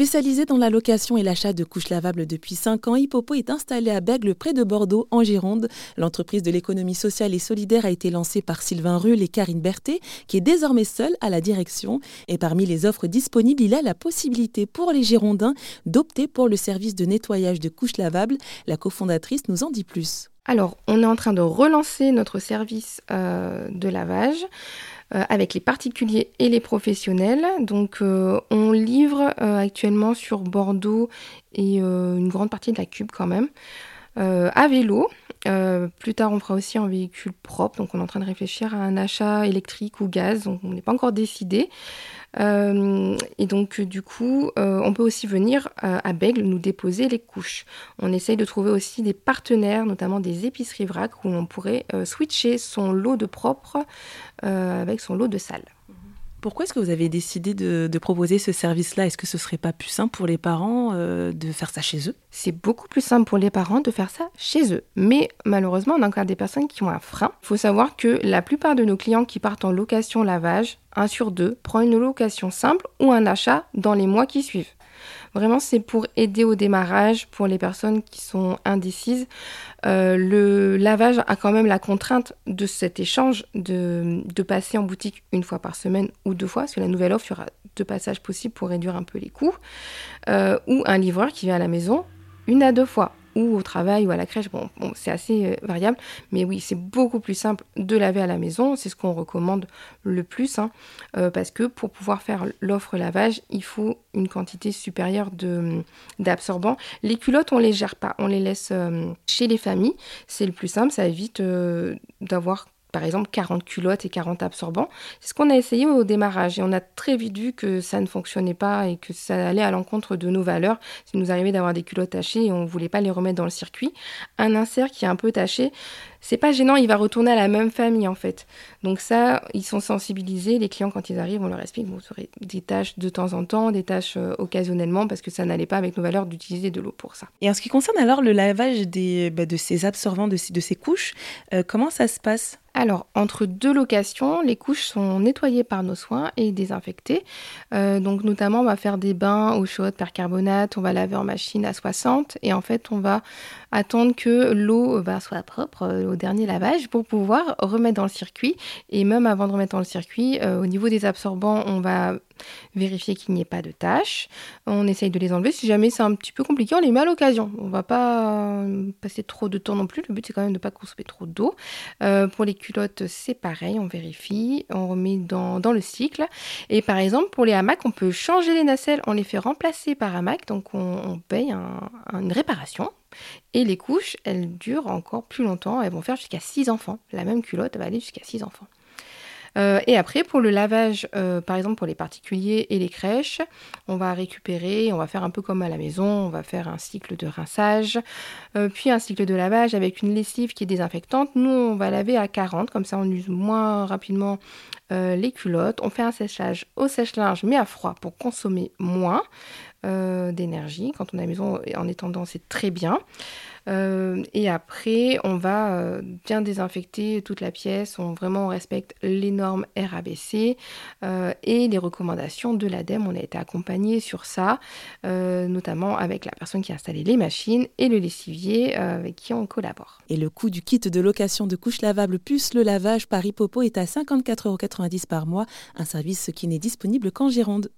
Spécialisé dans la location et l'achat de couches lavables depuis 5 ans, Hippopo est installé à Bègle, près de Bordeaux, en Gironde. L'entreprise de l'économie sociale et solidaire a été lancée par Sylvain Rull et Karine Berthet, qui est désormais seule à la direction. Et parmi les offres disponibles, il a la possibilité pour les Girondins d'opter pour le service de nettoyage de couches lavables. La cofondatrice nous en dit plus. Alors, on est en train de relancer notre service euh, de lavage. Euh, avec les particuliers et les professionnels. Donc euh, on livre euh, actuellement sur Bordeaux et une grande partie de la Cube quand même. à vélo. Plus tard, on fera aussi un véhicule propre. Donc, on est en train de réfléchir à un achat électrique ou gaz. Donc, on n'est pas encore décidé. Euh, et donc, du coup, euh, on peut aussi venir euh, à Bègle nous déposer les couches. On essaye de trouver aussi des partenaires, notamment des épiceries vrac, où on pourrait switcher son lot de propre avec son lot de sale. Pourquoi est-ce que vous avez décidé de, proposer ce service-là? Est-ce que ce serait pas plus simple pour les parents euh, de faire ça chez eux? C'est beaucoup plus simple pour les parents de faire ça chez eux. Mais malheureusement, on a encore des personnes qui ont un frein. Il faut savoir que la plupart de nos clients qui partent en location lavage, un sur deux, prend une location simple ou un achat dans les mois qui suivent. Vraiment, c'est pour aider au démarrage, pour les personnes qui sont indécises. Euh, le lavage a quand même la contrainte de cet échange, de, passer en boutique une fois par semaine ou deux fois, parce que la nouvelle offre, il y aura deux passages possibles pour réduire un peu les coûts, euh, ou un livreur qui vient à la maison une à deux fois ou au travail ou à la crèche. Bon, c'est assez euh, variable, mais oui, c'est beaucoup plus simple de laver à la maison. C'est ce qu'on recommande le plus, hein, euh, parce que pour pouvoir faire l'offre lavage, il faut une quantité supérieure d'absorbants. Les culottes, on les gère pas, on les laisse euh, chez les familles. C'est le plus simple, ça évite d'avoir par exemple 40 culottes et 40 absorbants. C'est ce qu'on a essayé au démarrage et on a très vite vu que ça ne fonctionnait pas et que ça allait à l'encontre de nos valeurs. Si nous arrivait d'avoir des culottes tachées et on ne voulait pas les remettre dans le circuit, un insert qui est un peu taché, c'est pas gênant, il va retourner à la même famille en fait. Donc ça, ils sont sensibilisés, les clients quand ils arrivent, on leur explique, vous aurez des tâches de temps en temps, des tâches euh, occasionnellement, parce que ça n'allait pas avec nos valeurs d'utiliser de l'eau pour ça. Et en ce qui concerne alors le lavage des, bah, de ces absorbants, de ces, de ces couches, euh, comment ça se passe? Alors, entre deux locations, les couches sont nettoyées par nos soins et désinfectées. Euh, donc, notamment, on va faire des bains au chaud percarbonate, on va laver en machine à 60 et en fait, on va attendre que l'eau bah, soit propre au dernier lavage pour pouvoir remettre dans le circuit. Et même avant de remettre dans le circuit, euh, au niveau des absorbants, on va vérifier qu'il n'y ait pas de taches. On essaye de les enlever. Si jamais c'est un petit peu compliqué, on les met à l'occasion. On va pas euh, passer trop de temps non plus. Le but, c'est quand même de ne pas consommer trop d'eau. Euh, pour les culottes, c'est pareil. On vérifie. On remet dans, le cycle. Et par exemple, pour les hamacs, on peut changer les nacelles. On les fait remplacer par hamac. Donc, on, paye une réparation. Et les couches, elles durent encore plus longtemps. Elles vont faire jusqu'à 6 enfants. La même culotte va aller jusqu'à 6 enfants. Euh, et après, pour le lavage, euh, par exemple pour les particuliers et les crèches, on va récupérer, on va faire un peu comme à la maison, on va faire un cycle de rinçage, euh, puis un cycle de lavage avec une lessive qui est désinfectante. Nous, on va laver à 40, comme ça on use moins rapidement les culottes. On fait un séchage au sèche-linge, mais à froid pour consommer moins d'énergie. Quand on est à la maison en étendant, c'est très bien. Euh, et après, on va euh, bien désinfecter toute la pièce. On vraiment respecte les normes RABC euh, et les recommandations de l'ADEME. On a été accompagné sur ça, notamment avec la personne qui a installé les machines et le lessivier avec qui on collabore. Et le coût du kit de location de couches lavables plus le lavage Paris Popo est à 54,90€ par mois, un service qui n'est disponible qu'en Gironde.